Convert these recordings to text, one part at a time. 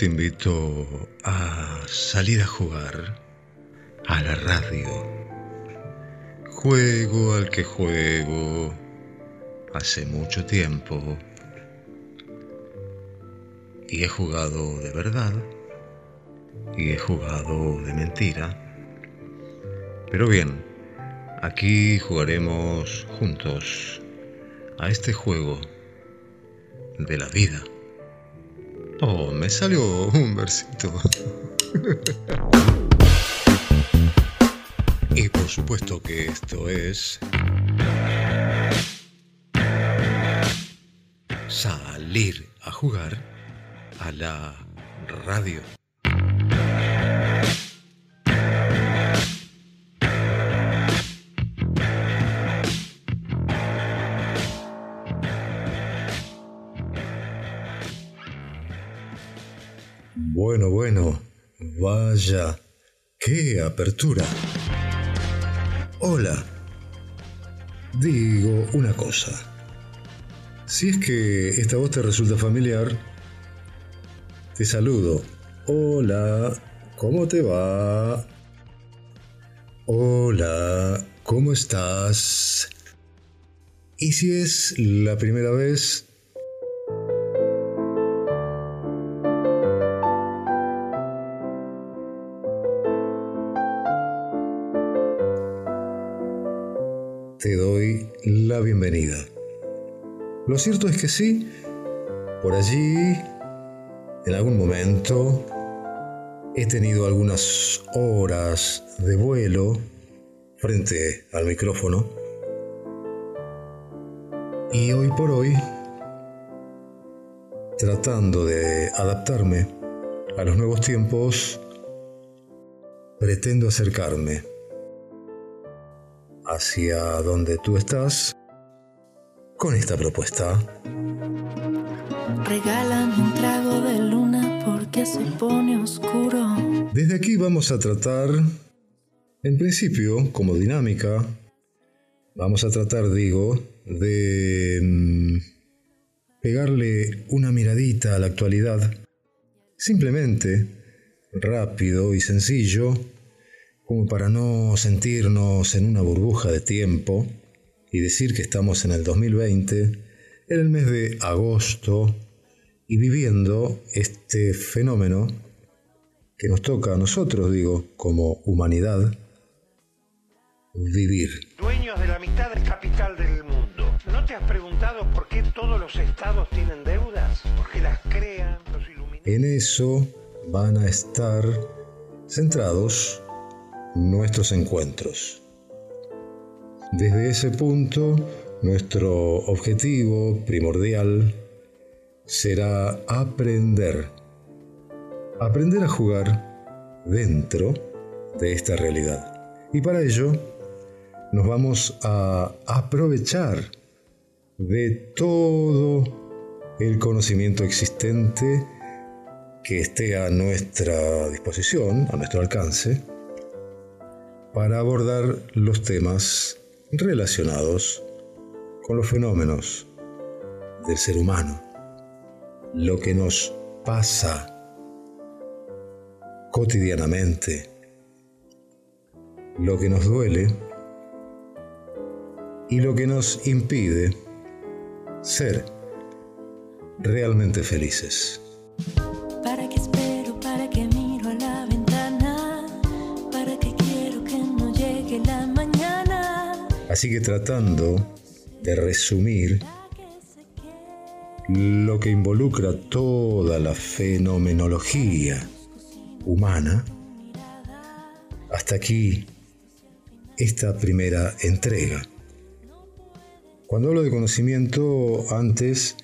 te invito a salir a jugar a la radio. Juego al que juego hace mucho tiempo y he jugado de verdad y he jugado de mentira. Pero bien, aquí jugaremos juntos a este juego de la vida. Oh, me salió un versito. y por supuesto que esto es... Salir a jugar a la radio. Bueno, bueno, vaya, qué apertura. Hola. Digo una cosa. Si es que esta voz te resulta familiar, te saludo. Hola, ¿cómo te va? Hola, ¿cómo estás? Y si es la primera vez, Lo cierto es que sí, por allí, en algún momento, he tenido algunas horas de vuelo frente al micrófono. Y hoy por hoy, tratando de adaptarme a los nuevos tiempos, pretendo acercarme hacia donde tú estás con esta propuesta. Regálame un trago de luna porque se pone oscuro. Desde aquí vamos a tratar, en principio, como dinámica, vamos a tratar, digo, de mm, pegarle una miradita a la actualidad, simplemente, rápido y sencillo, como para no sentirnos en una burbuja de tiempo y decir que estamos en el 2020, en el mes de agosto, y viviendo este fenómeno que nos toca a nosotros, digo, como humanidad, vivir. Dueños de la mitad del capital del mundo. ¿No te has preguntado por qué todos los estados tienen deudas? Porque las crean los iluminados. En eso van a estar centrados nuestros encuentros. Desde ese punto, nuestro objetivo primordial será aprender, aprender a jugar dentro de esta realidad. Y para ello nos vamos a aprovechar de todo el conocimiento existente que esté a nuestra disposición, a nuestro alcance, para abordar los temas relacionados con los fenómenos del ser humano, lo que nos pasa cotidianamente, lo que nos duele y lo que nos impide ser realmente felices. Así que tratando de resumir lo que involucra toda la fenomenología humana, hasta aquí esta primera entrega. Cuando hablo de conocimiento, antes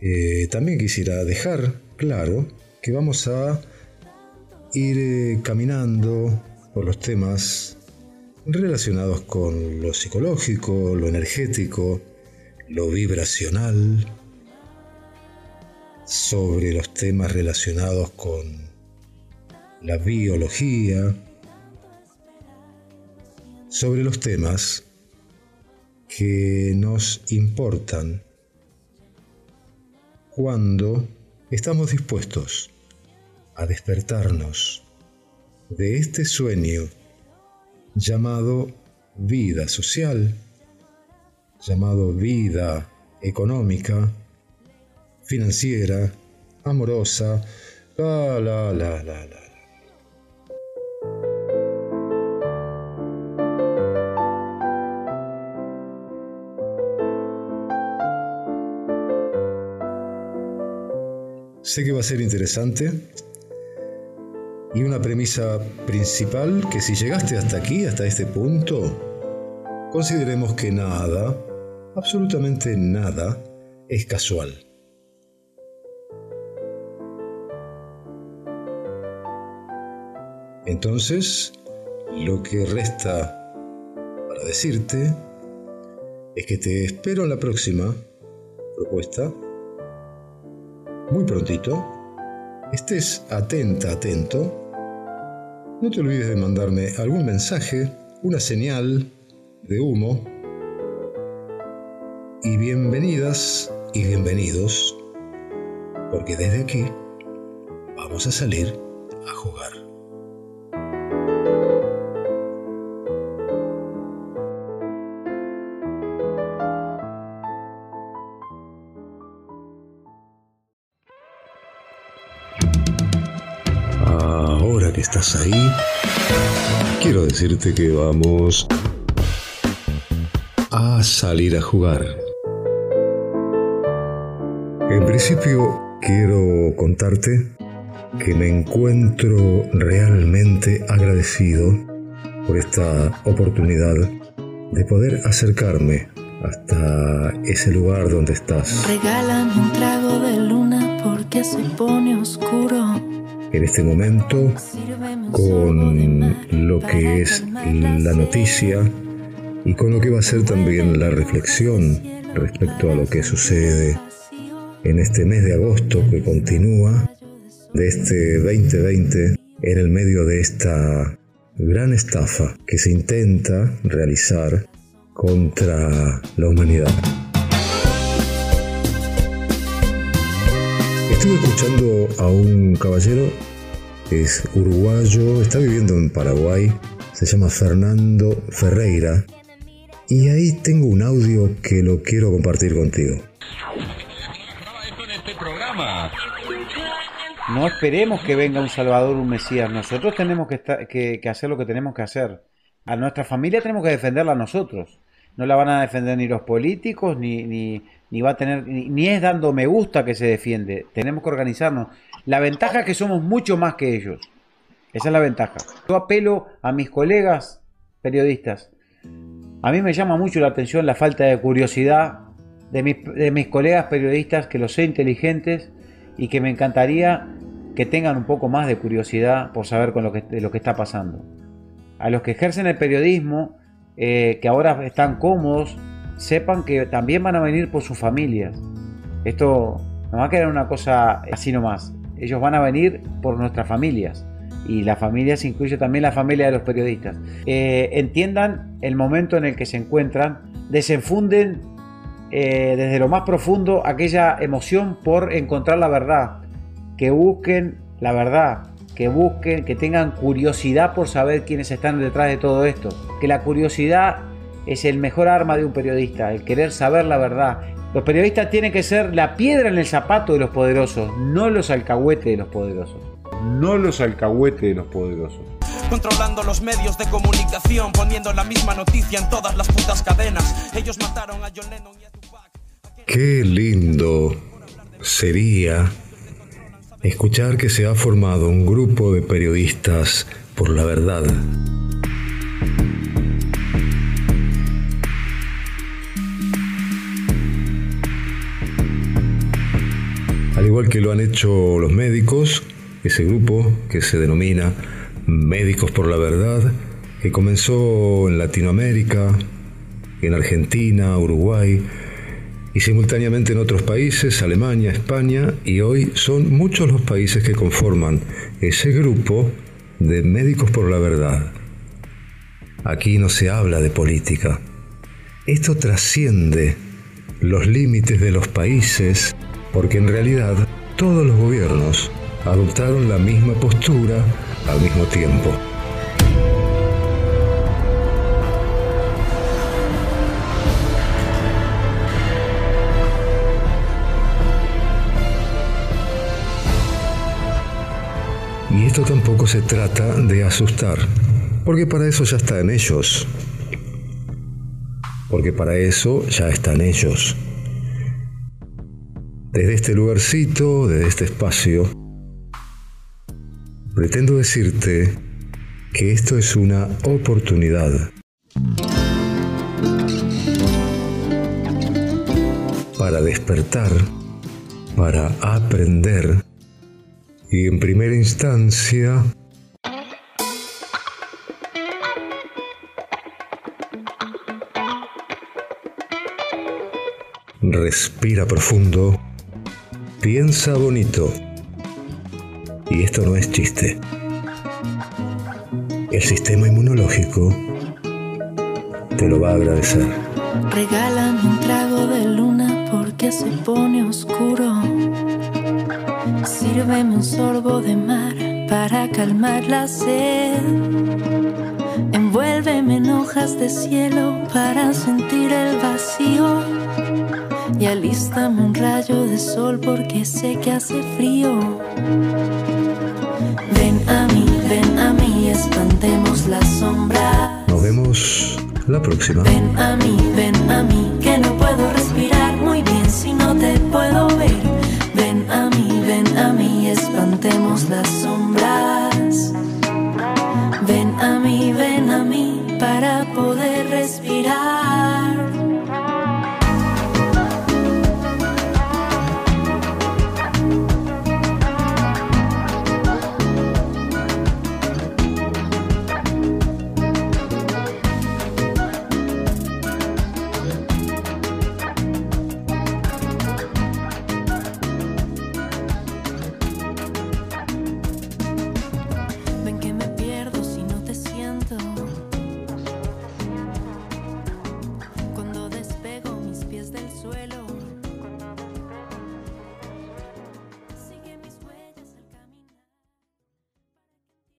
eh, también quisiera dejar claro que vamos a ir eh, caminando por los temas relacionados con lo psicológico, lo energético, lo vibracional, sobre los temas relacionados con la biología, sobre los temas que nos importan cuando estamos dispuestos a despertarnos de este sueño llamado vida social, llamado vida económica, financiera, amorosa, la, la, la, la, la. Sé que va a ser interesante y una premisa principal que si llegaste hasta aquí, hasta este punto, consideremos que nada, absolutamente nada, es casual. Entonces, lo que resta para decirte es que te espero en la próxima propuesta, muy prontito, estés atenta, atento, no te olvides de mandarme algún mensaje, una señal de humo. Y bienvenidas y bienvenidos, porque desde aquí vamos a salir a jugar. Ahí, quiero decirte que vamos a salir a jugar. En principio, quiero contarte que me encuentro realmente agradecido por esta oportunidad de poder acercarme hasta ese lugar donde estás. Regálame un trago de luna porque se pone oscuro. En este momento, con lo que es la noticia y con lo que va a ser también la reflexión respecto a lo que sucede en este mes de agosto que continúa de este 2020 en el medio de esta gran estafa que se intenta realizar contra la humanidad. Estuve escuchando a un caballero, es uruguayo, está viviendo en Paraguay, se llama Fernando Ferreira, y ahí tengo un audio que lo quiero compartir contigo. este. No esperemos que venga un Salvador, un Mesías. Nosotros tenemos que, estar- que- hacer lo que tenemos que hacer. A nuestra familia tenemos que defenderla nosotros. No la van a defender ni los políticos, ni, ni, va a tener, ni es dando me gusta que se defiende. Tenemos que organizarnos. La ventaja es que somos mucho más que ellos. Esa es la ventaja. Yo apelo a mis colegas periodistas. A mí me llama mucho la atención la falta de curiosidad de mis, colegas periodistas, que los sé inteligentes y que me encantaría que tengan un poco más de curiosidad por saber con lo que, de lo que está pasando. A los que ejercen el periodismo, eh, que ahora están cómodos, sepan que también van a venir por sus familias. Esto no va a quedar una cosa así nomás. Ellos van a venir por nuestras familias. Y la familia se incluye también la familia de los periodistas. Eh, entiendan el momento en el que se encuentran, desenfunden eh, desde lo más profundo aquella emoción por encontrar la verdad, que busquen la verdad, que busquen, que tengan curiosidad por saber quiénes están detrás de todo esto, que la curiosidad es el mejor arma de un periodista, el querer saber la verdad. Los periodistas tienen que ser la piedra en el zapato de los poderosos, no los alcahuetes de los poderosos. No los alcahuetes de los poderosos. Controlando los medios de comunicación, poniendo la misma noticia en todas las putas cadenas. Ellos mataron a John Lennon y a Tupac. Qué lindo sería escuchar que se ha formado un grupo de periodistas por la verdad. Igual que lo han hecho los médicos, ese grupo que se denomina Médicos por la Verdad, que comenzó en Latinoamérica, en Argentina, Uruguay, y simultáneamente en otros países, Alemania, España, y hoy son muchos los países que conforman ese grupo de médicos por la verdad. Aquí no se habla de política. Esto trasciende los límites de los países porque en realidad todos los gobiernos adoptaron la misma postura al mismo tiempo. Y esto tampoco se trata de asustar, porque para eso ya está en ellos. Porque para eso ya están ellos. Desde este lugarcito, desde este espacio, pretendo decirte que esto es una oportunidad. Para despertar, para aprender y en primera instancia respira profundo, piensa bonito. Y esto no es chiste. El sistema inmunológico te lo va a agradecer. Regálame un trago de luna porque se pone oscuro. Sírveme un sorbo de mar para calmar la sed. Envuélveme en hojas de cielo para sentir el vacío. Y alístame un rayo de sol porque sé que hace frío. Ven a mí, ven a mí, espantemos la sombra. Nos vemos la próxima. Ven a mí, ven a mí, que no puedo respirar muy bien si no te puedo ver. Ven a mí, ven a mí, espantemos las sombras.